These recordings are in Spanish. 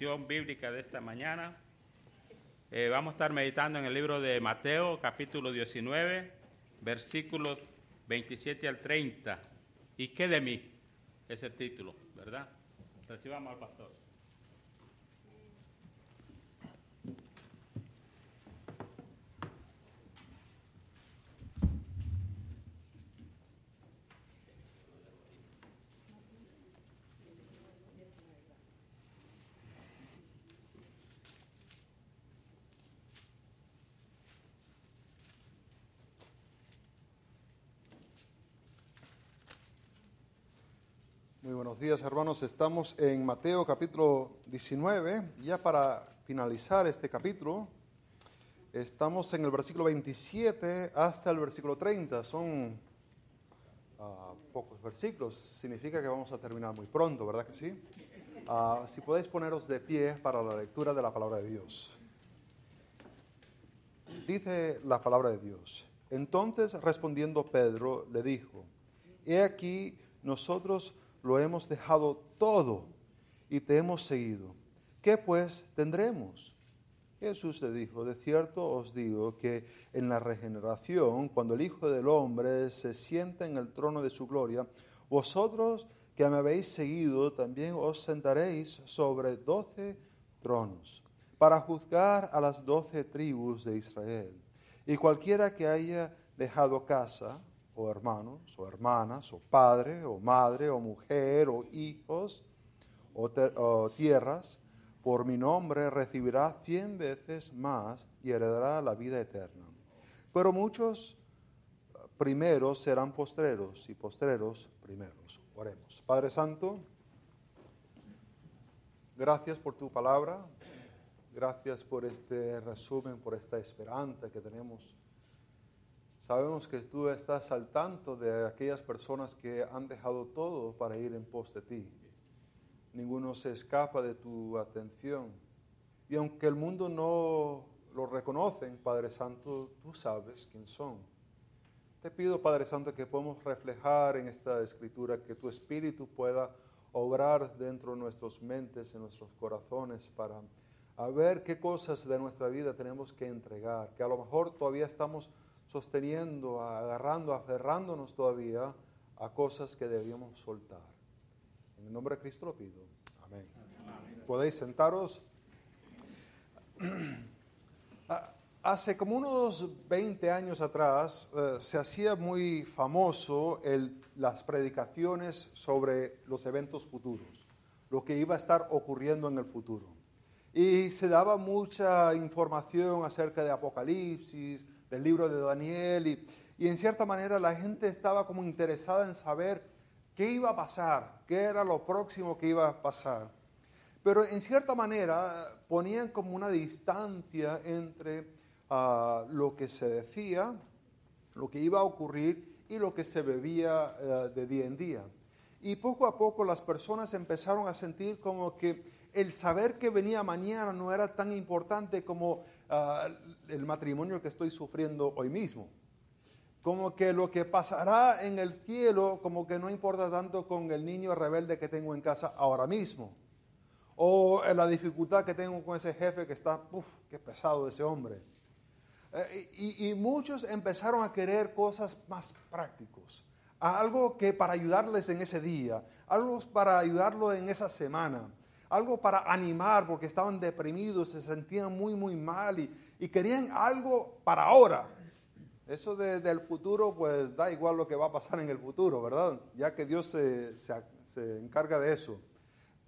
bíblica de esta mañana. Eh, vamos a estar meditando en el libro de Mateo, capítulo 19, versículos 27 al 30. ¿Y qué de mí? Es el título, ¿verdad? Recibamos al pastor. Buenos días hermanos, estamos en Mateo capítulo 19, ya para finalizar este capítulo, estamos en el versículo 27 hasta el versículo 30, son ah, pocos versículos, significa que vamos a terminar muy pronto, ¿verdad que sí? Ah, si podéis poneros de pie para la lectura de la palabra de Dios. Dice la palabra de Dios, entonces respondiendo Pedro le dijo, he aquí nosotros lo hemos dejado todo y te hemos seguido. ¿Qué pues tendremos? Jesús le dijo, de cierto os digo que en la regeneración, cuando el Hijo del Hombre se sienta en el trono de su gloria, vosotros que me habéis seguido, también os sentaréis sobre doce tronos, para juzgar a las doce tribus de Israel. Y cualquiera que haya dejado casa, o hermanos, o hermanas, o padre, o madre, o mujer, o hijos, o, tierras, por mi nombre recibirá cien veces más y heredará la vida eterna. Pero muchos primeros serán postreros y postreros primeros. Oremos. Padre Santo, gracias por tu palabra, gracias por este resumen, por esta esperanza que tenemos Sabemos que tú estás al tanto de aquellas personas que han dejado todo para ir en pos de ti. Ninguno se escapa de tu atención. Y aunque el mundo no lo reconoce, Padre Santo, tú sabes quién son. Te pido, Padre Santo, que podamos reflejar en esta escritura, que tu Espíritu pueda obrar dentro de nuestras mentes, en nuestros corazones, para ver qué cosas de nuestra vida tenemos que entregar, que a lo mejor todavía estamos sosteniendo, agarrando, aferrándonos todavía a cosas que debíamos soltar. En el nombre de Cristo lo pido. Amén. Podéis sentaros. Hace como unos 20 años atrás eh, se hacía muy famoso el, las predicaciones sobre los eventos futuros, lo que iba a estar ocurriendo en el futuro. Y se daba mucha información acerca de Apocalipsis, del libro de Daniel y, y en cierta manera la gente estaba como interesada en saber qué iba a pasar, qué era lo próximo que iba a pasar. Pero en cierta manera ponían como una distancia entre uh, lo que se decía, lo que iba a ocurrir y lo que se bebía uh, de día en día. Y poco a poco las personas empezaron a sentir como que el saber que venía mañana no era tan importante como uh, el matrimonio que estoy sufriendo hoy mismo. Como que lo que pasará en el cielo, como que no importa tanto con el niño rebelde que tengo en casa ahora mismo. O la dificultad que tengo con ese jefe que está, uff, qué pesado ese hombre. Eh, y, y, muchos empezaron a querer cosas más prácticos. Algo que para ayudarles en ese día, algo para ayudarlo en esa semana algo para animar porque estaban deprimidos, se sentían muy, muy mal y, y querían algo para ahora. Eso de, del futuro, pues da igual lo que va a pasar en el futuro, ¿verdad? Ya que Dios se, se, se encarga de eso.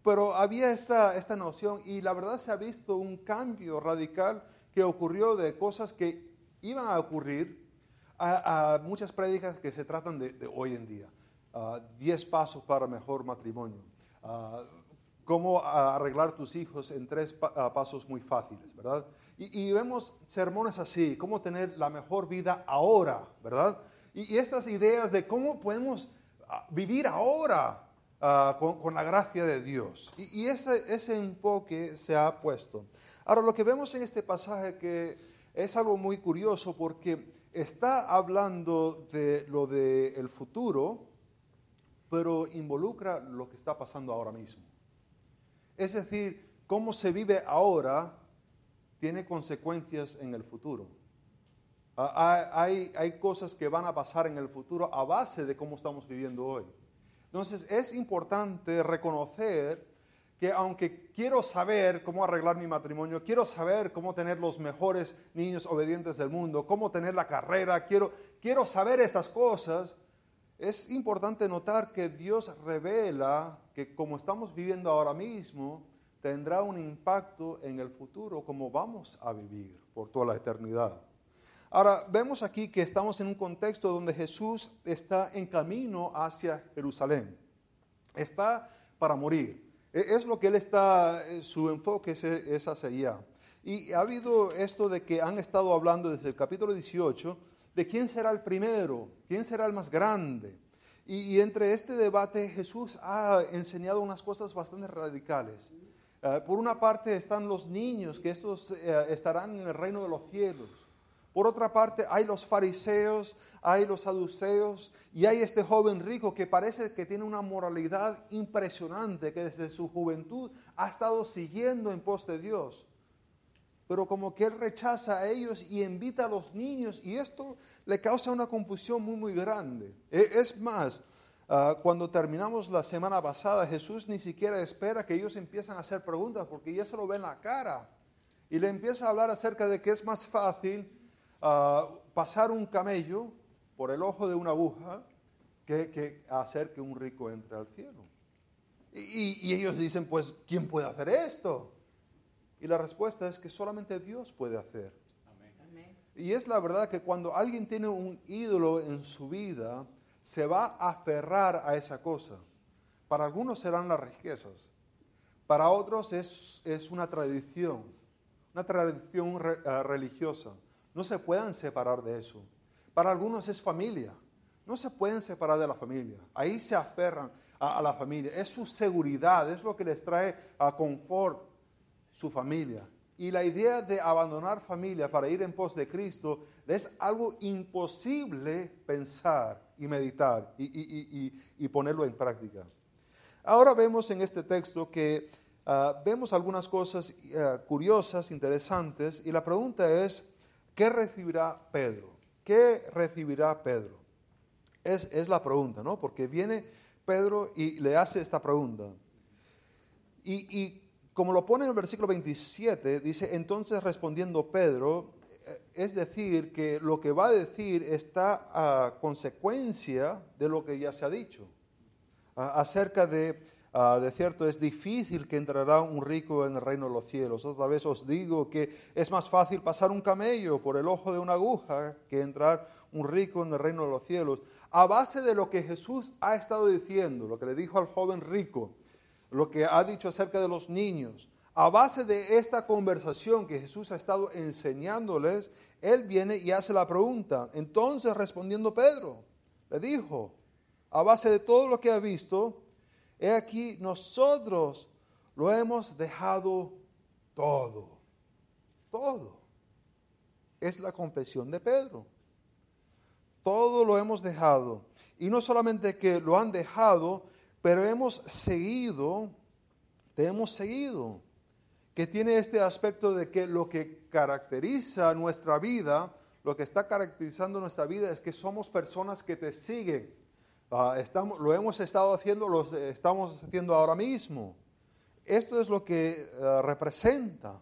Pero había esta, esta noción y la verdad se ha visto un cambio radical que ocurrió de cosas que iban a ocurrir a, a muchas prédicas que se tratan de, de hoy en día. Uh, diez pasos para mejor matrimonio. Uh, cómo arreglar tus hijos en tres pasos muy fáciles, ¿verdad? Y, vemos sermones así, cómo tener la mejor vida ahora, ¿verdad? Y, estas ideas de cómo podemos ah, vivir ahora uh, con, la gracia de Dios. Y, y ese, enfoque se ha puesto. Ahora, lo que vemos en este pasaje que es algo muy curioso porque está hablando de lo del futuro, pero involucra lo que está pasando ahora mismo. Es decir, cómo se vive ahora tiene consecuencias en el futuro. Ah, hay, hay cosas que van a pasar en el futuro a base de cómo estamos viviendo hoy. Entonces es importante reconocer que aunque quiero saber cómo arreglar mi matrimonio, quiero saber cómo tener los mejores niños obedientes del mundo, cómo tener la carrera, quiero saber estas cosas, es importante notar que Dios revela que como estamos viviendo ahora mismo, tendrá un impacto en el futuro, como vamos a vivir por toda la eternidad. Ahora, vemos aquí que estamos en un contexto donde Jesús está en camino hacia Jerusalén. Está para morir. E, es lo que él está, eh, su enfoque es, hacia allá. Y ha habido esto de que han estado hablando desde el capítulo 18 de quién será el primero, quién será el más grande. Y, entre este debate Jesús ha enseñado unas cosas bastante radicales. Eh, por una parte están los niños, que estos eh, estarán en el reino de los cielos. Por otra parte, hay los fariseos, hay los saduceos y hay este joven rico que parece que tiene una moralidad impresionante, que desde su juventud ha estado siguiendo en pos de Dios. Pero como que él rechaza a ellos y invita a los niños y esto le causa una confusión muy, muy grande. E, es más, ah, cuando terminamos la semana pasada, Jesús ni siquiera espera que ellos empiecen a hacer preguntas porque ya se lo ven en la cara. Y le empieza a hablar acerca de que es más fácil pasar un camello por el ojo de una aguja que, hacer que un rico entre al cielo. Y, ellos dicen, pues, ¿quién puede hacer esto? Y la respuesta es que solamente Dios puede hacer. Y es la verdad que cuando alguien tiene un ídolo en su vida, se va a aferrar a esa cosa. Para algunos serán las riquezas, para otros es, es una tradición, una tradición eh, religiosa no se puedan separar de eso. Para algunos es familia. No se pueden separar de la familia. Ahí se aferran a, la familia. Es su seguridad, es lo que les trae a confort su familia. Y la idea de abandonar familia para ir en pos de Cristo es algo imposible pensar y meditar y, ponerlo en práctica. Ahora vemos en este texto que ah, vemos algunas cosas ah, curiosas, interesantes, y la pregunta es, ¿Qué recibirá Pedro? ¿Qué recibirá Pedro? Es, la pregunta, ¿no? Porque viene Pedro y le hace esta pregunta. Y, como lo pone en el versículo 27, dice, entonces respondiendo Pedro, eh, es decir, que lo que va a decir está a consecuencia de lo que ya se ha dicho, acerca de de cierto, es difícil que entrará un rico en el reino de los cielos. Otra vez os digo que es más fácil pasar un camello por el ojo de una aguja que entrar un rico en el reino de los cielos. A base de lo que Jesús ha estado diciendo, lo que le dijo al joven rico, lo que ha dicho acerca de los niños, a base de esta conversación que Jesús ha estado enseñándoles, Él viene y hace la pregunta. Entonces respondiendo Pedro, le dijo, a base de todo lo que ha visto, He aquí, nosotros lo hemos dejado todo. Todo. Es la confesión de Pedro. Todo lo hemos dejado. Y no solamente que lo han dejado, pero hemos seguido, te hemos seguido. Que tiene este aspecto de que lo que caracteriza nuestra vida, lo que está caracterizando nuestra vida es que somos personas que te siguen Ah, lo hemos estado haciendo, lo estamos haciendo ahora mismo. Esto es lo que eh, representa.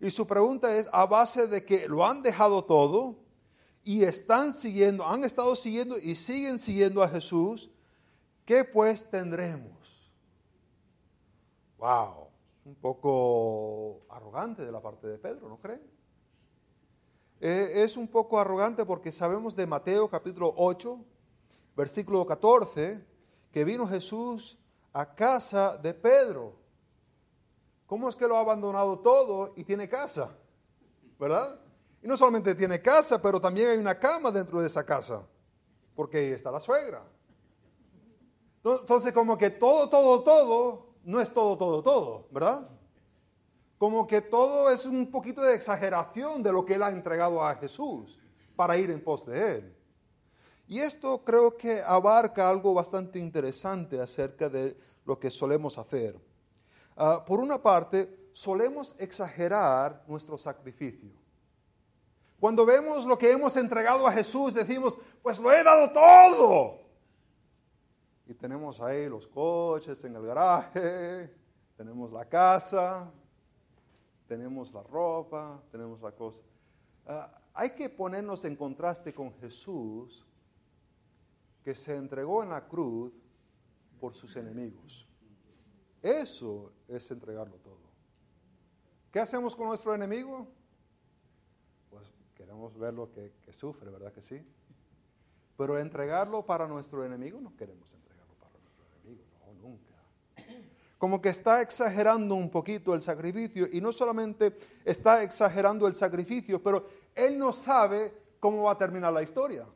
Y su pregunta es, a base de que lo han dejado todo y están siguiendo, han estado siguiendo y siguen siguiendo a Jesús, ¿qué pues tendremos? Wow, un poco arrogante de la parte de Pedro, ¿no creen? Eh, es un poco arrogante porque sabemos de Mateo capítulo 8, versículo 14, que vino Jesús a casa de Pedro. ¿Cómo es que lo ha abandonado todo y tiene casa? ¿Verdad? Y no solamente tiene casa, pero también hay una cama dentro de esa casa, porque ahí está la suegra. Entonces, como que todo, todo, todo, no es todo, todo, todo, ¿verdad? Como que todo es un poquito de exageración de lo que él ha entregado a Jesús para ir en pos de él. Y esto creo que abarca algo bastante interesante acerca de lo que solemos hacer. Ah, por una parte, solemos exagerar nuestro sacrificio. Cuando vemos lo que hemos entregado a Jesús, decimos, pues lo he dado todo. Y tenemos ahí los coches en el garaje, tenemos la casa, tenemos la ropa, tenemos la cosa. Ah, hay que ponernos en contraste con Jesús, que se entregó en la cruz por sus enemigos. Eso es entregarlo todo. ¿Qué hacemos con nuestro enemigo? Pues queremos ver lo que, sufre, ¿verdad que sí? Pero entregarlo para nuestro enemigo no queremos entregarlo para nuestro enemigo, no, nunca. Como que está exagerando un poquito el sacrificio y no solamente está exagerando el sacrificio, pero él no sabe cómo va a terminar la historia.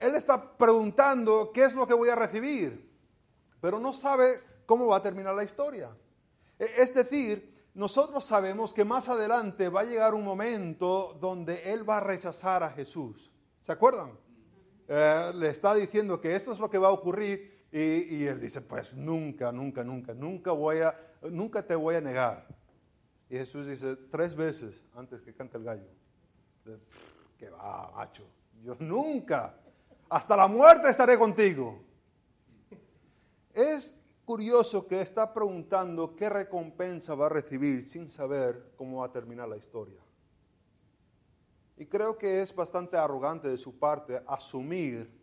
Él está preguntando qué es lo que voy a recibir, pero no sabe cómo va a terminar la historia. E, es decir, nosotros sabemos que más adelante va a llegar un momento donde Él va a rechazar a Jesús. ¿Se acuerdan? Eh, le está diciendo que esto es lo que va a ocurrir y, Él dice, pues nunca, nunca, nunca, nunca voy a, nunca te voy a negar. Y Jesús dice tres veces antes que cante el gallo, que va, macho, yo nunca, hasta la muerte estaré contigo. Es curioso que está preguntando qué recompensa va a recibir sin saber cómo va a terminar la historia. Y creo que es bastante arrogante de su parte asumir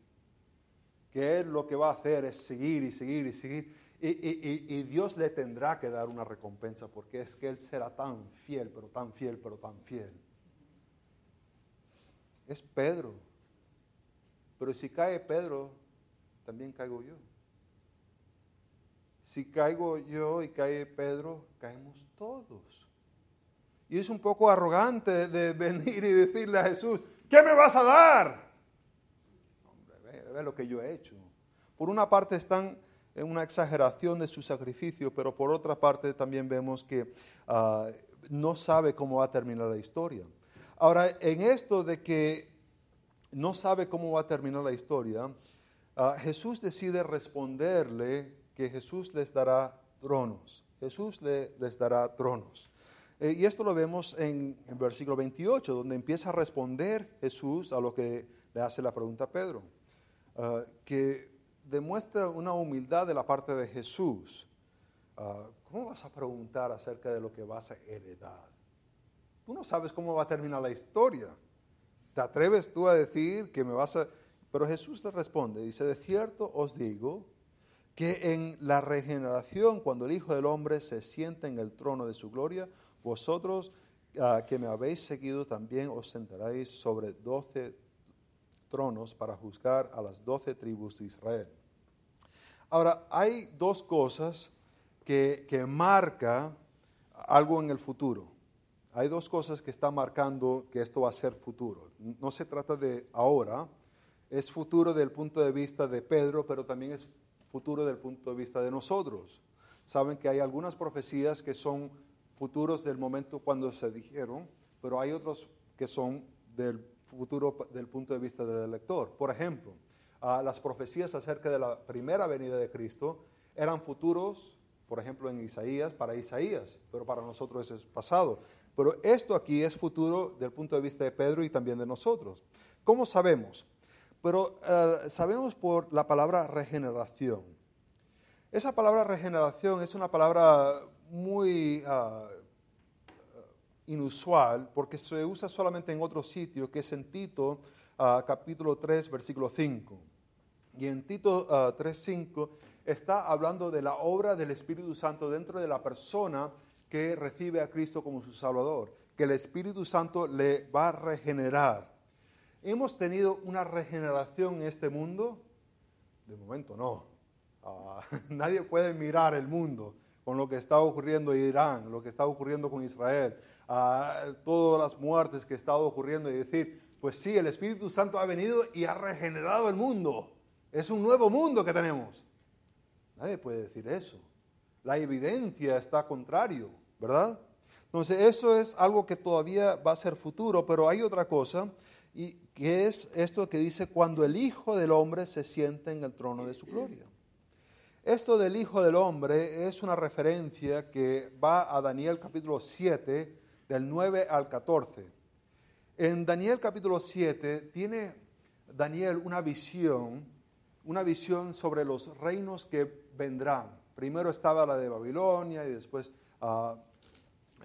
que él lo que va a hacer es seguir y seguir y seguir. Y, Dios le tendrá que dar una recompensa porque es que él será tan fiel, pero tan fiel, pero tan fiel. Es Pedro. Pero si cae Pedro, también caigo yo. Si caigo yo y cae Pedro, caemos todos. Y es un poco arrogante de venir y decirle a Jesús, ¿qué me vas a dar? Ve, lo que yo he hecho. Por una parte están en una exageración de su sacrificio, pero por otra parte también vemos que ah, no sabe cómo va a terminar la historia. Ahora, en esto de que no sabe cómo va a terminar la historia, ah, Jesús decide responderle que Jesús les dará tronos. Jesús les dará tronos. Eh, y esto lo vemos en el versículo 28, donde empieza a responder Jesús a lo que le hace la pregunta a Pedro, ah, que demuestra una humildad de la parte de Jesús. Ah, ¿Cómo vas a preguntar acerca de lo que vas a heredar? Tú no sabes cómo va a terminar la historia. ¿Te atreves tú a decir que me vas a...? Pero Jesús le responde, dice, de cierto os digo que en la regeneración, cuando el Hijo del Hombre se siente en el trono de su gloria, vosotros ah, que me habéis seguido también os sentaréis sobre doce tronos para juzgar a las doce tribus de Israel. Ahora, hay dos cosas que, que marca algo en el futuro. Hay dos cosas que están marcando que esto va a ser futuro. No se trata de ahora, es futuro desde el punto de vista de Pedro, pero también es futuro del punto de vista de nosotros. Saben que hay algunas profecías que son futuros del momento cuando se dijeron, pero hay otros que son del futuro del punto de vista del lector. Por ejemplo, las profecías acerca de la primera venida de Cristo eran futuros, por ejemplo, en Isaías, para Isaías, pero para nosotros es pasado. Pero esto aquí es futuro del punto de vista de Pedro y también de nosotros. ¿Cómo sabemos? pero eh, sabemos por la palabra regeneración. Esa palabra regeneración es una palabra muy ah, inusual porque se usa solamente en otro sitio, que es en Tito ah, capítulo 3, versículo 5. Y en Tito 3, ah, 5 está hablando de la obra del Espíritu Santo dentro de la persona que recibe a Cristo como su Salvador, que el Espíritu Santo le va a regenerar. ¿Hemos tenido una regeneración en este mundo? De momento no. Ah, nadie puede mirar el mundo con lo que está ocurriendo en Irán, lo que está ocurriendo con Israel, ah, todas las muertes que están ocurriendo y decir, pues sí, el Espíritu Santo ha venido y ha regenerado el mundo. Es un nuevo mundo que tenemos. Nadie puede decir eso. La evidencia está contrario, ¿verdad? Entonces, eso es algo que todavía va a ser futuro, pero hay otra cosa y que es esto que dice cuando el Hijo del Hombre se siente en el trono de su gloria. Esto del Hijo del Hombre es una referencia que va a Daniel capítulo 7, del 9 al 14. En Daniel capítulo 7 tiene Daniel una visión, una visión sobre los reinos que vendrán. Primero estaba la de Babilonia y después ah,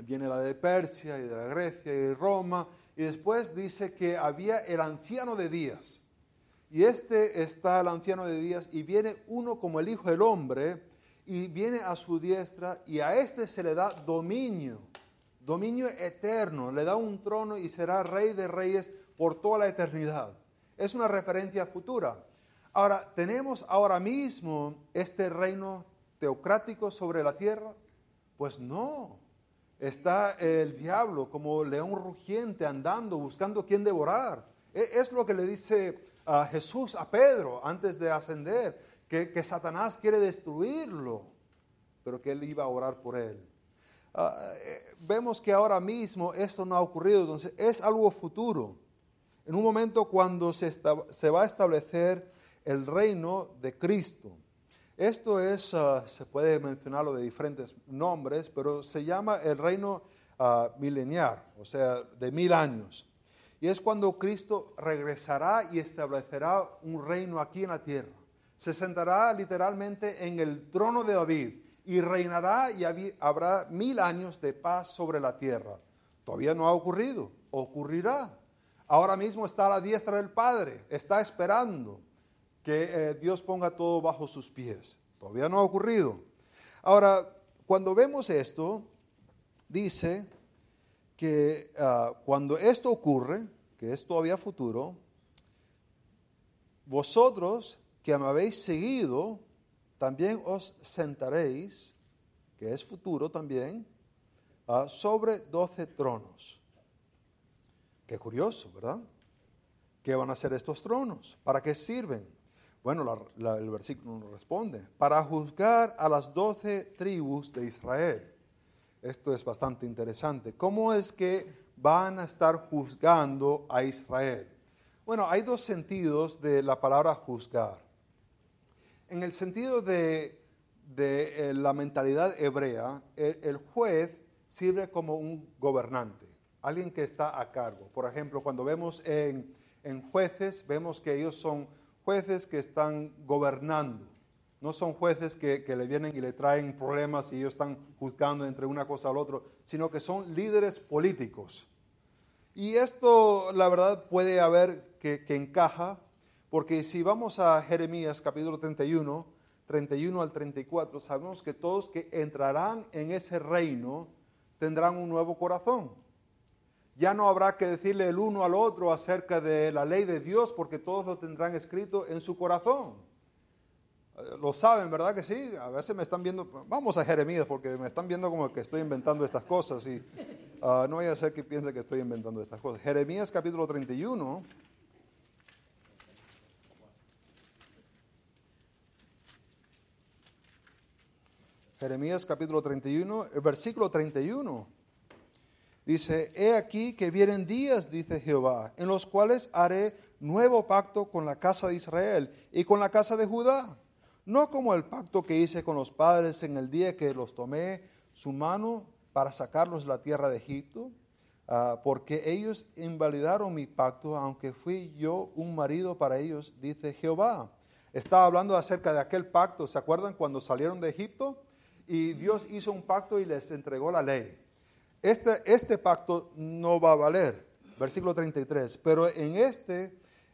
viene la de Persia y de la Grecia y Roma. Y después dice que había el anciano de días. Y este está el anciano de días y viene uno como el Hijo del Hombre y viene a su diestra y a este se le da dominio, dominio eterno, le da un trono y será rey de reyes por toda la eternidad. Es una referencia futura. Ahora, ¿tenemos ahora mismo este reino teocrático sobre la tierra? Pues no. Está el diablo como león rugiente andando, buscando quién devorar. E, es lo que le dice a Jesús a Pedro antes de ascender, que, que, Satanás quiere destruirlo, pero que él iba a orar por él. Ah, eh, vemos que ahora mismo esto no ha ocurrido, entonces es algo futuro. En un momento cuando se, se va a establecer el reino de Cristo. Esto es, ah, se puede mencionarlo de diferentes nombres, pero se llama el reino uh, milenial, o sea, de mil años. Y es cuando Cristo regresará y establecerá un reino aquí en la tierra. Se sentará literalmente en el trono de David y reinará y habrá mil años de paz sobre la tierra. Todavía no ha ocurrido, ocurrirá. Ahora mismo está a la diestra del Padre, está esperando que eh, Dios ponga todo bajo sus pies. Todavía no ha ocurrido. Ahora, cuando vemos esto, dice que ah, cuando esto ocurre, que es todavía futuro, vosotros que me habéis seguido, también os sentaréis, que es futuro también, ah, sobre doce tronos. Qué curioso, ¿verdad? ¿Qué van a hacer estos tronos? ¿Para qué sirven? Bueno, el versículo nos responde, para juzgar a las doce tribus de Israel. Esto es bastante interesante. ¿Cómo es que van a estar juzgando a Israel? Bueno, hay dos sentidos de la palabra juzgar. En el sentido de, eh, la mentalidad hebrea, el, juez sirve como un gobernante, alguien que está a cargo. Por ejemplo, cuando vemos en, en jueces, vemos que ellos son jueces que están gobernando. No son jueces que, le vienen y le traen problemas y ellos están juzgando entre una cosa al otro, sino que son líderes políticos. Y esto, la verdad, puede haber que, que encaja, porque si vamos a Jeremías capítulo 31, 31 al 34, sabemos que todos que entrarán en ese reino tendrán un nuevo corazón ya no habrá que decirle el uno al otro acerca de la ley de Dios porque todos lo tendrán escrito en su corazón. Eh, lo saben, ¿verdad que sí? A veces me están viendo, vamos a Jeremías porque me están viendo como que estoy inventando estas cosas y ah, no voy a ser que piense que estoy inventando estas cosas. Jeremías capítulo 31. Jeremías capítulo 31, el versículo 31. Dice, he aquí que vienen días, dice Jehová, en los cuales haré nuevo pacto con la casa de Israel y con la casa de Judá, no como el pacto que hice con los padres en el día que los tomé su mano para sacarlos de la tierra de Egipto, ah, porque ellos invalidaron mi pacto, aunque fui yo un marido para ellos, dice Jehová. Estaba hablando acerca de aquel pacto, ¿se acuerdan cuando salieron de Egipto? Y Dios hizo un pacto y les entregó la ley. Este, este pacto no va a valer, versículo 33, pero en este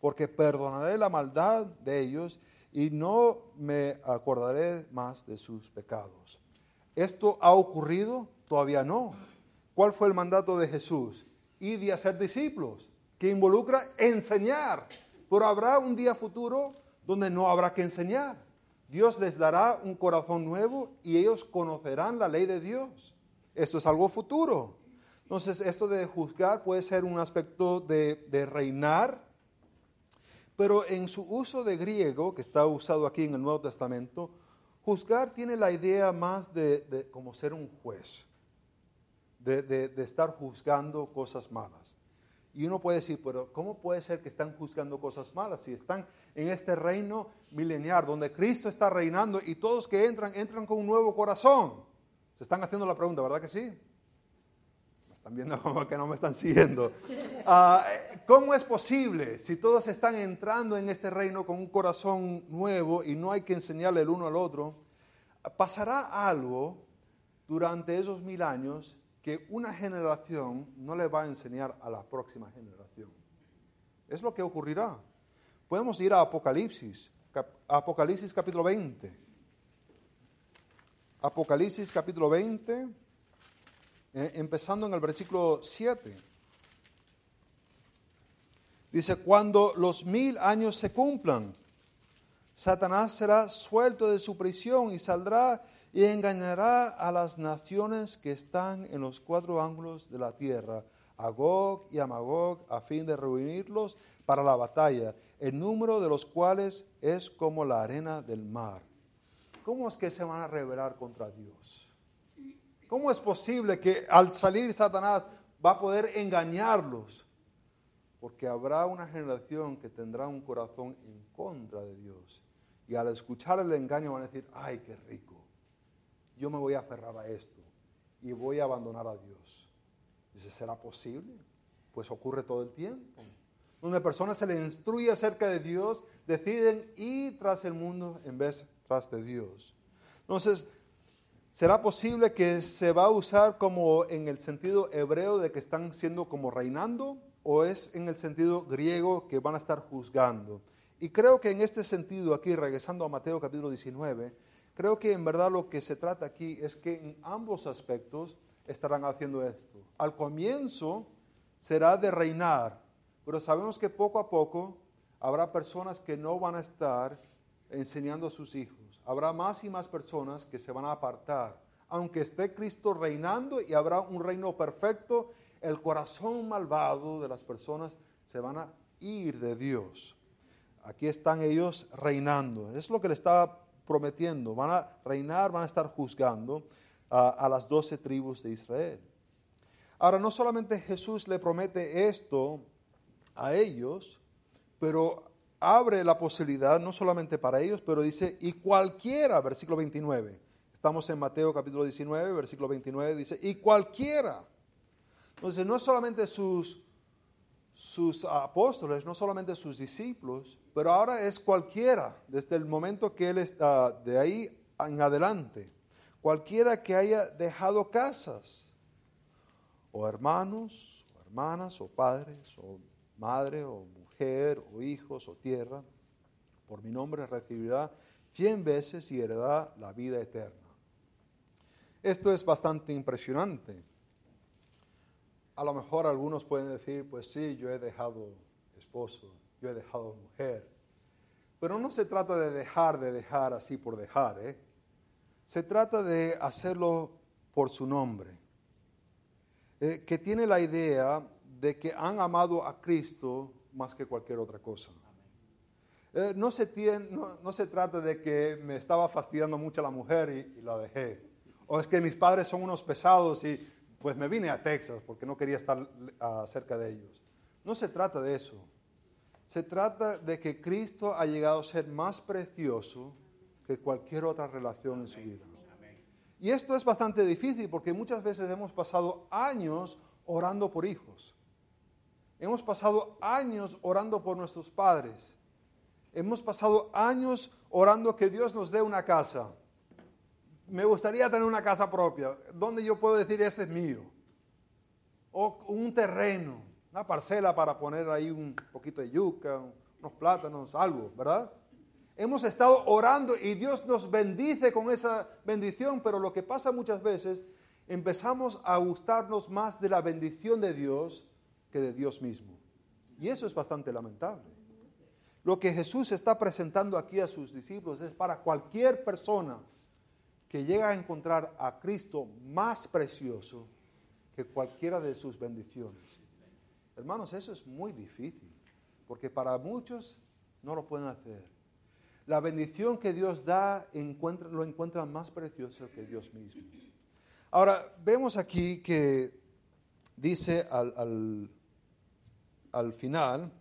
porque perdonaré la maldad de ellos y no me acordaré más de sus pecados. ¿Esto ha ocurrido? Todavía no. ¿Cuál fue el mandato de Jesús? Y de hacer discípulos, que involucra enseñar. Pero habrá un día futuro donde no habrá que enseñar, Dios les dará un corazón nuevo y ellos conocerán la ley de Dios. Esto es algo futuro. Entonces, esto de juzgar puede ser un aspecto de, de reinar, pero en su uso de griego, que está usado aquí en el Nuevo Testamento, juzgar tiene la idea más de, como ser un juez, de, estar juzgando cosas malas. Y uno puede decir, pero ¿cómo puede ser que están juzgando cosas malas si están en este reino milenial donde Cristo está reinando y todos que entran, entran con un nuevo corazón? Se están haciendo la pregunta, ¿verdad que sí? están viendo como que no me están siguiendo. Ah, ¿Cómo es posible si todos están entrando en este reino con un corazón nuevo y no hay que enseñarle el uno al otro? Pasará algo durante esos mil años que una generación no le va a enseñar a la próxima generación. Es lo que ocurrirá. Podemos ir a Apocalipsis, Apocalipsis capítulo 20. Apocalipsis capítulo 20 eh, empezando en el versículo 7. Dice, cuando los mil años se cumplan, Satanás será suelto de su prisión y saldrá y engañará a las naciones que están en los cuatro ángulos de la tierra, a Gog y a Magog, a fin de reunirlos para la batalla, el número de los cuales es como la arena del mar. ¿Cómo es que se van a rebelar contra Dios? ¿Cómo es posible que al salir Satanás va a poder engañarlos? Porque habrá una generación que tendrá un corazón en contra de Dios. Y al escuchar el engaño van a decir, ay, qué rico. Yo me voy a aferrar a esto y voy a abandonar a Dios. Dice, ¿será posible? Pues ocurre todo el tiempo. Donde personas se les instruye acerca de Dios, deciden ir tras el mundo en vez tras de Dios. Entonces, ¿Será posible que se va a usar como en el sentido hebreo de que están siendo como reinando o es en el sentido griego que van a estar juzgando? Y creo que en este sentido, aquí regresando a Mateo capítulo 19, creo que en verdad lo que se trata aquí es que en ambos aspectos estarán haciendo esto. Al comienzo será de reinar, pero sabemos que poco a poco habrá personas que no van a estar enseñando a sus hijos habrá más y más personas que se van a apartar. Aunque esté Cristo reinando y habrá un reino perfecto, el corazón malvado de las personas se van a ir de Dios. Aquí están ellos reinando. Es lo que le estaba prometiendo. Van a reinar, van a estar juzgando a, a las doce tribus de Israel. Ahora, no solamente Jesús le promete esto a ellos, pero abre la posibilidad no solamente para ellos, pero dice, y cualquiera, versículo 29. Estamos en Mateo capítulo 19, versículo 29, dice, y cualquiera. Entonces, no solamente sus, sus apóstoles, no solamente sus discípulos, pero ahora es cualquiera, desde el momento que él está de ahí en adelante. Cualquiera que haya dejado casas, o hermanos, o hermanas, o padres, o madre, o o hijos o tierra, por mi nombre recibirá cien veces y heredará la vida eterna. Esto es bastante impresionante. A lo mejor algunos pueden decir, pues sí, yo he dejado esposo, yo he dejado mujer. Pero no se trata de dejar de dejar así por dejar, ¿eh? Se trata de hacerlo por su nombre. Eh, que tiene la idea de que han amado a Cristo más que cualquier otra cosa. Eh, no, se no, se trata de que me estaba fastidiando mucho la mujer y, la dejé. O es que mis padres son unos pesados y pues me vine a Texas porque no quería estar uh, cerca de ellos. No se trata de eso. Se trata de que Cristo ha llegado a ser más precioso que cualquier otra relación en su vida. Y esto es bastante difícil porque muchas veces hemos pasado años orando por hijos. Hemos pasado años orando por nuestros padres. Hemos pasado años orando que Dios nos dé una casa. Me gustaría tener una casa propia, donde yo puedo decir, ese es mío. O un terreno, una parcela para poner ahí un poquito de yuca, unos plátanos, algo, ¿verdad? Hemos estado orando y Dios nos bendice con esa bendición, pero lo que pasa muchas veces, empezamos a gustarnos más de la bendición de Dios que de Dios mismo. Y eso es bastante lamentable. Lo que Jesús está presentando aquí a sus discípulos es para cualquier persona que llega a encontrar a Cristo más precioso que cualquiera de sus bendiciones. Hermanos, eso es muy difícil, porque para muchos no lo pueden hacer. La bendición que Dios da lo encuentran más precioso que Dios mismo. Ahora, vemos aquí que dice al, al, final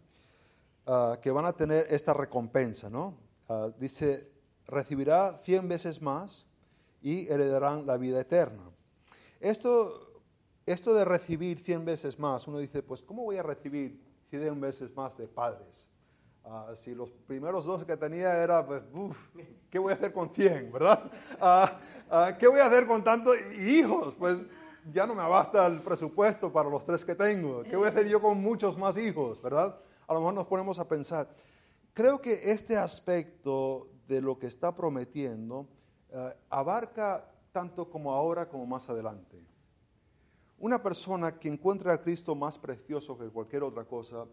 ah, que van a tener esta recompensa, ¿no? Ah, dice, recibirá cien veces más y heredarán la vida eterna. Esto, esto de recibir cien veces más, uno dice, pues ¿cómo voy a recibir cien veces más de padres? Ah, si los primeros dos que tenía era, pues, ¿qué voy a hacer con 100, verdad? Ah, ah, ¿Qué voy a hacer con tantos hijos? Pues ya no me basta el presupuesto para los tres que tengo. ¿Qué voy a hacer yo con muchos más hijos, verdad? A lo mejor nos ponemos a pensar. Creo que este aspecto de lo que está prometiendo eh, abarca tanto como ahora como más adelante. Una persona que encuentra a Cristo más precioso que cualquier otra cosa,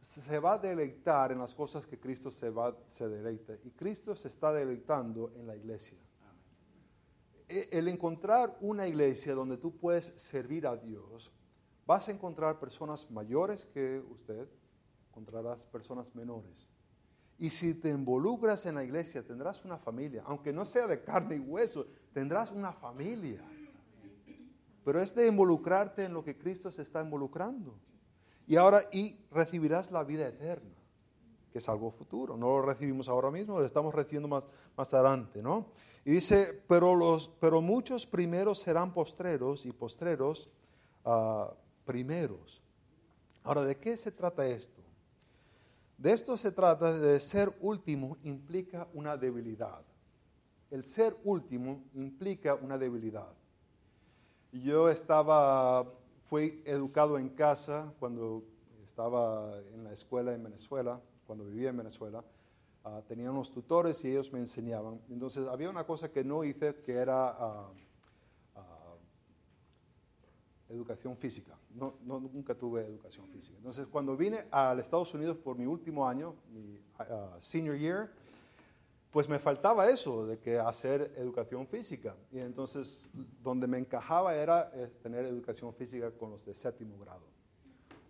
se va a deleitar en las cosas que Cristo se, va, se deleita. Y Cristo se está deleitando en la iglesia. E, el encontrar una iglesia donde tú puedes servir a Dios, vas a encontrar personas mayores que usted, encontrarás personas menores. Y si te involucras en la iglesia, tendrás una familia, aunque no sea de carne y hueso, tendrás una familia. Pero es de involucrarte en lo que Cristo se está involucrando. Y ahora, y recibirás la vida eterna, que es algo futuro. No lo recibimos ahora mismo, lo estamos recibiendo más, más adelante, ¿no? Y dice, pero, los, pero muchos primeros serán postreros y postreros uh, primeros. Ahora, ¿de qué se trata esto? De esto se trata de ser último implica una debilidad. El ser último implica una debilidad. Yo estaba Fui educado en casa cuando estaba en la escuela en Venezuela, cuando vivía en Venezuela. Uh, tenía unos tutores y ellos me enseñaban. Entonces había una cosa que no hice que era uh, educación física. No, no, nunca tuve educación física. Entonces cuando vine a Estados Unidos por mi último año, mi senior year, pues me faltaba eso de que hacer educación física. Y entonces donde me encajaba era eh, tener educación física con los de séptimo grado.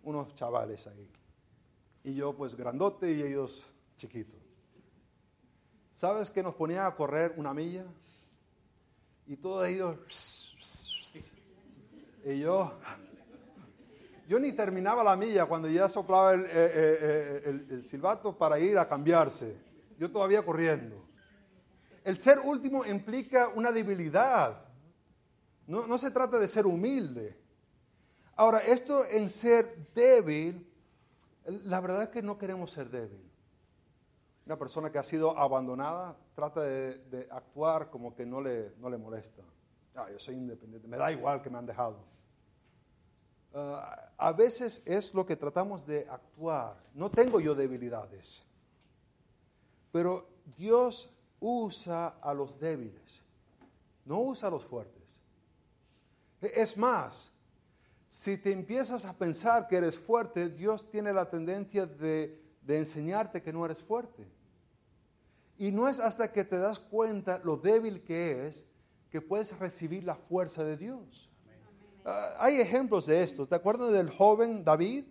Unos chavales ahí. Y yo pues grandote y ellos chiquitos. ¿Sabes que nos ponía a correr una milla? Y todos ellos... Y yo... Yo ni terminaba la milla cuando ya soplaba el, eh, eh, el silbato para ir a cambiarse yo todavía corriendo. El ser último implica una debilidad. No, se trata de ser humilde. Ahora, esto en ser débil, la verdad es que no queremos ser débil. Una persona que ha sido abandonada trata de, actuar como que no le, no le molesta. Yo soy independiente, me da igual que me han dejado. Ah, a veces es lo que tratamos de actuar. No tengo yo debilidades. Pero Dios usa a los débiles, no usa a los fuertes. Es más, si te empiezas a pensar que eres fuerte, Dios tiene la tendencia de, enseñarte que no eres fuerte. Y no es hasta que te das cuenta lo débil que es que puedes recibir la fuerza de Dios. Ah, hay ejemplos de esto. ¿Te acuerdas del joven David?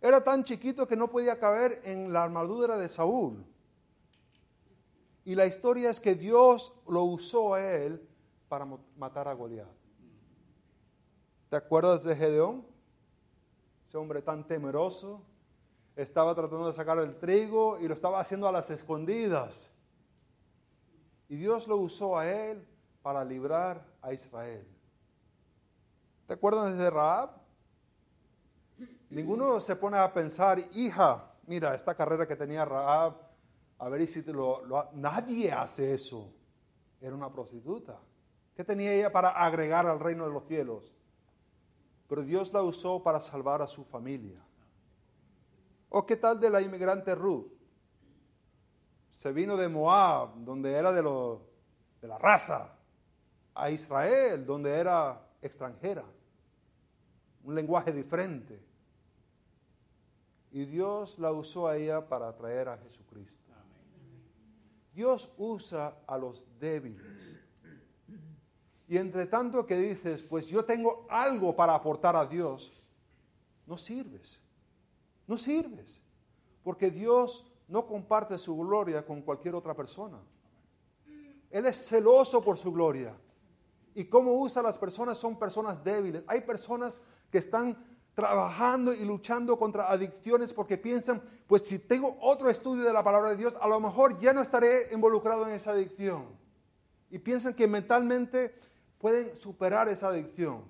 Era tan chiquito que no podía caber en la armadura de Saúl. Y la historia es que Dios lo usó a él para matar a Goliat. ¿Te acuerdas de Gedeón? Ese hombre tan temeroso. Estaba tratando de sacar el trigo y lo estaba haciendo a las escondidas. Y Dios lo usó a él para librar a Israel. ¿Te acuerdas de Raab? Ninguno se pone a pensar, hija, mira, esta carrera que tenía Raab, a ver si te lo, Nadie hace eso. Era una prostituta. ¿Qué tenía ella para agregar al reino de los cielos? Pero Dios la usó para salvar a su familia. ¿O qué tal de la inmigrante Ruth? Se vino de Moab, donde era de, de la raza, a Israel, donde era extranjera. Un lenguaje diferente y Dios la usó a ella para traer a Jesucristo. Dios usa a los débiles. Y entre tanto que dices, pues yo tengo algo para aportar a Dios, no sirves. No sirves. Porque Dios no comparte su gloria con cualquier otra persona. Él es celoso por su gloria. Y cómo usa a las personas son personas débiles. Hay personas que están trabajando y luchando contra adicciones porque piensan, pues si tengo otro estudio de la palabra de Dios, a lo mejor ya no estaré involucrado en esa adicción. Y piensan que mentalmente pueden superar esa adicción.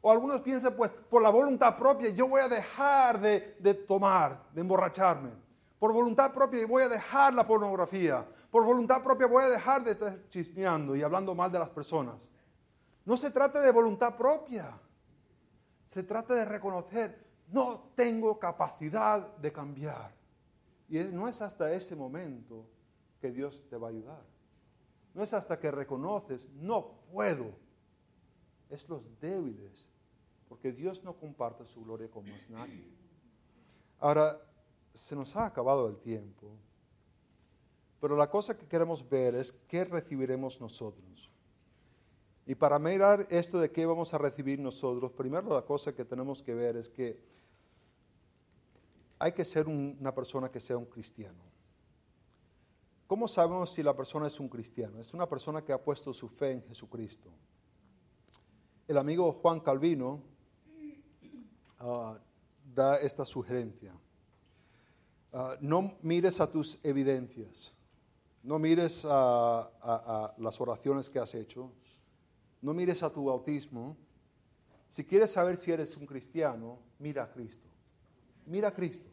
O algunos piensan, pues por la voluntad propia yo voy a dejar de, de tomar, de emborracharme. Por voluntad propia voy a dejar la pornografía. Por voluntad propia voy a dejar de estar chismeando y hablando mal de las personas. No se trata de voluntad propia. Se trata de reconocer, no tengo capacidad de cambiar. Y no es hasta ese momento que Dios te va a ayudar. No es hasta que reconoces, no puedo. Es los débiles, porque Dios no comparte su gloria con más nadie. Ahora, se nos ha acabado el tiempo, pero la cosa que queremos ver es qué recibiremos nosotros. Y para mirar esto de qué vamos a recibir nosotros, primero la cosa que tenemos que ver es que hay que ser una persona que sea un cristiano. ¿Cómo sabemos si la persona es un cristiano? Es una persona que ha puesto su fe en Jesucristo. El amigo Juan Calvino ah, da esta sugerencia. Ah, no mires a tus evidencias, no mires a, las oraciones que has hecho, no mires a tu bautismo. Si quieres saber si eres un cristiano, mira a Cristo. Mira a Cristo.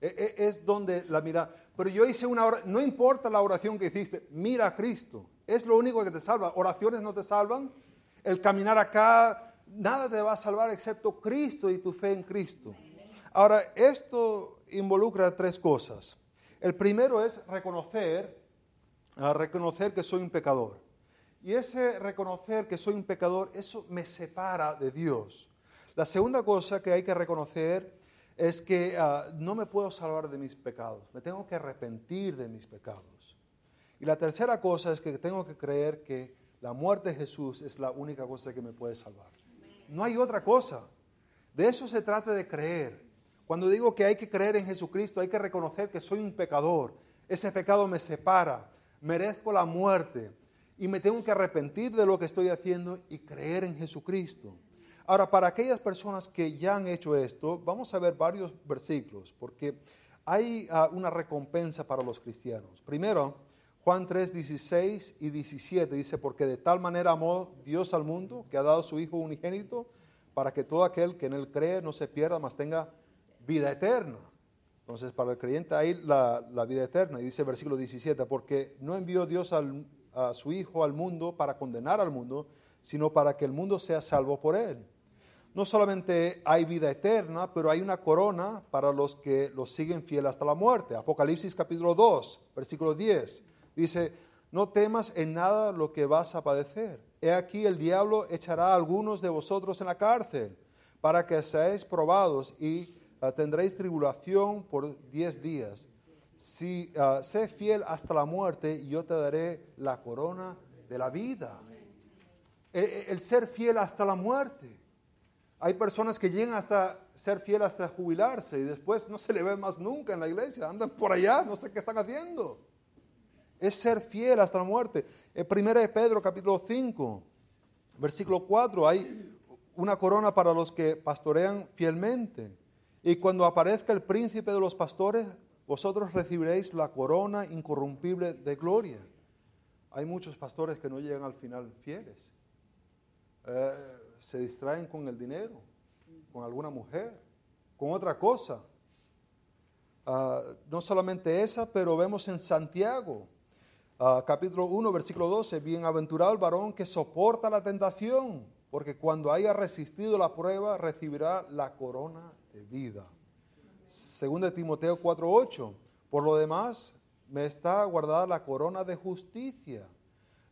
E, e, es donde la mira. Pero yo hice una oración, no importa la oración que hiciste, mira a Cristo. Es lo único que te salva. Oraciones no te salvan. El caminar acá, nada te va a salvar excepto Cristo y tu fe en Cristo. Ahora, esto involucra tres cosas. El primero es reconocer, reconocer que soy un pecador. Y ese reconocer que soy un pecador, eso me separa de Dios. La segunda cosa que hay que reconocer es que ah, no me puedo salvar de mis pecados, me tengo que arrepentir de mis pecados. Y la tercera cosa es que tengo que creer que la muerte de Jesús es la única cosa que me puede salvar. No hay otra cosa. De eso se trata de creer. Cuando digo que hay que creer en Jesucristo, hay que reconocer que soy un pecador. Ese pecado me separa, merezco la muerte y me tengo que arrepentir de lo que estoy haciendo y creer en Jesucristo. Ahora, para aquellas personas que ya han hecho esto, vamos a ver varios versículos, porque hay ah, una recompensa para los cristianos. Primero, Juan 3, 16 y 17 dice, porque de tal manera amó Dios al mundo que ha dado su Hijo unigénito para que todo aquel que en él cree no se pierda, mas tenga vida eterna. Entonces, para el creyente hay la, vida eterna. Y dice el versículo 17, porque no envió Dios a su Hijo al mundo para condenar al mundo, sino para que el mundo sea salvo por él. No solamente hay vida eterna, pero hay una corona para los que los siguen fiel hasta la muerte. Apocalipsis capítulo 2, versículo 10. Dice, no temas en nada lo que vas a padecer. He aquí el diablo echará a algunos de vosotros en la cárcel para que seáis probados y tendréis tribulación por diez días. Si uh, sé fiel hasta la muerte, yo te daré la corona de la vida. E, e, el, ser fiel hasta la muerte. Hay personas que llegan hasta ser fiel hasta jubilarse y después no se le ve más nunca en la iglesia. Andan por allá, no sé qué están haciendo. Es ser fiel hasta la muerte. En 1 de Pedro capítulo 5, versículo 4, hay una corona para los que pastorean fielmente. Y cuando aparezca el príncipe de los pastores, vosotros recibiréis la corona incorrumpible de gloria. Hay muchos pastores que no llegan al final fieles. Eh, se distraen con el dinero, con alguna mujer, con otra cosa. Ah, no solamente esa, pero vemos en Santiago, ah, capítulo 1, versículo 12, bienaventurado el varón que soporta la tentación, porque cuando haya resistido la prueba recibirá la corona de vida. Según de Timoteo 4:8. Por lo demás, me está guardada la corona de justicia,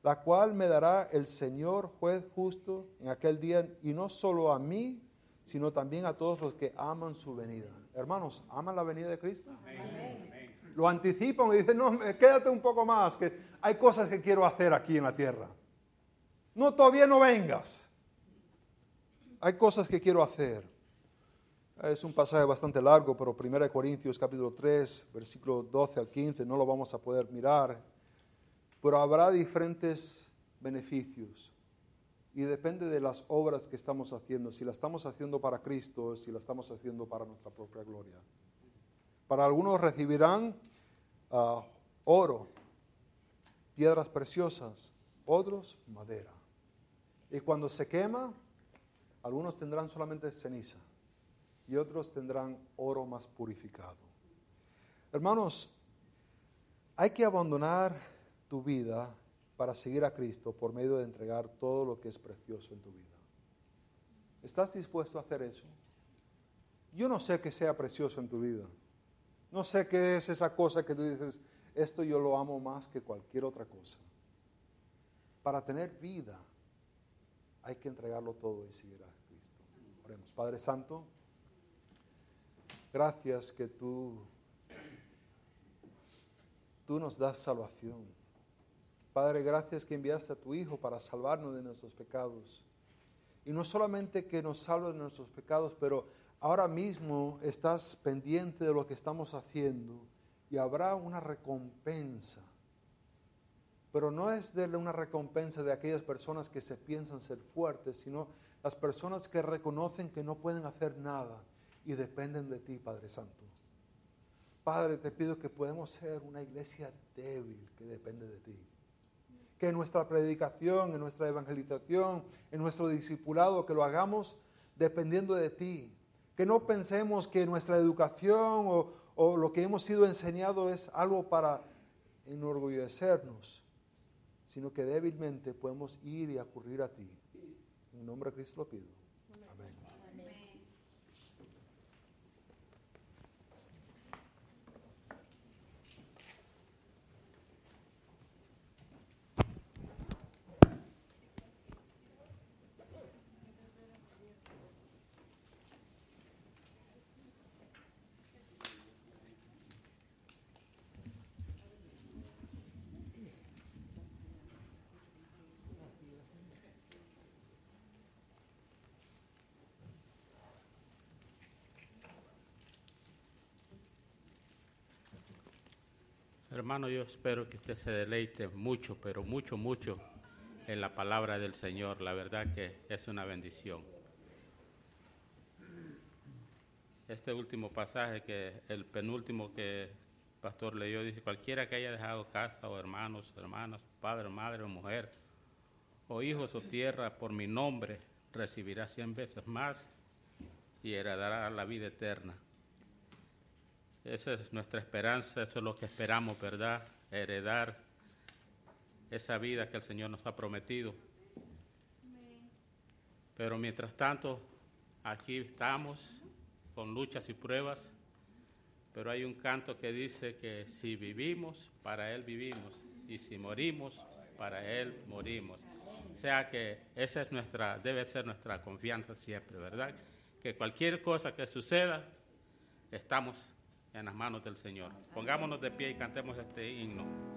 la cual me dará el Señor juez justo en aquel día, y no solo a mí, sino también a todos los que aman su venida. hermanos, ¿aman la venida de Cristo? Lo anticipan y dicen, no, quédate un poco más, que hay cosas que quiero hacer aquí en la tierra. No, todavía no vengas. Hay cosas que quiero hacer. Es un pasaje bastante largo, pero 1 Corintios capítulo 3, versículo 12 al 15, no lo vamos a poder mirar. Pero habrá diferentes beneficios. Y depende de las obras que estamos haciendo, si la estamos haciendo para Cristo, si la estamos haciendo para nuestra propia gloria. Para algunos recibirán ah, oro, piedras preciosas, otros madera. Y cuando se quema, algunos tendrán solamente ceniza y otros tendrán oro más purificado. Hermanos, hay que abandonar tu vida para seguir a Cristo por medio de entregar todo lo que es precioso en tu vida. ¿Estás dispuesto a hacer eso? Yo no sé que sea precioso en tu vida. No sé qué es esa cosa que tú dices, esto yo lo amo más que cualquier otra cosa. Para tener vida hay que entregarlo todo y seguir a Cristo. Oremos. Padre Santo, gracias que tú, tú nos das salvación. Padre, gracias que enviaste a tu Hijo para salvarnos de nuestros pecados. Y no solamente que nos salve de nuestros pecados, pero ahora mismo estás pendiente de lo que estamos haciendo y habrá una recompensa. Pero no es de una recompensa de aquellas personas que se piensan ser fuertes, sino las personas que reconocen que no pueden hacer nada y dependen de ti, Padre Santo. Padre, te pido que podamos ser una iglesia débil que depende de ti que en nuestra predicación, en nuestra evangelización, en nuestro discipulado, que lo hagamos dependiendo de ti. Que no pensemos que nuestra educación o, o lo que hemos sido enseñado es algo para enorgullecernos, sino que débilmente podemos ir y acudir a ti. En nombre de Cristo lo pido. Hermano, yo espero que usted se deleite mucho, pero mucho, mucho en la palabra del Señor. La verdad que es una bendición. Este último pasaje, que el penúltimo que el pastor leyó, dice, cualquiera que haya dejado casa o hermanos, hermanas, padre, madre o mujer, o hijos o tierra por mi nombre, recibirá cien veces más y heredará la vida eterna. Esa es nuestra esperanza, eso es lo que esperamos, ¿verdad? Heredar esa vida que el Señor nos ha prometido. Pero mientras tanto, aquí estamos con luchas y pruebas, pero hay un canto que dice que si vivimos, para Él vivimos, y si morimos, para Él morimos. O sea que esa es nuestra, debe ser nuestra confianza siempre, ¿verdad? Que cualquier cosa que suceda, estamos en las manos del Señor. Pongámonos de pie y cantemos este himno.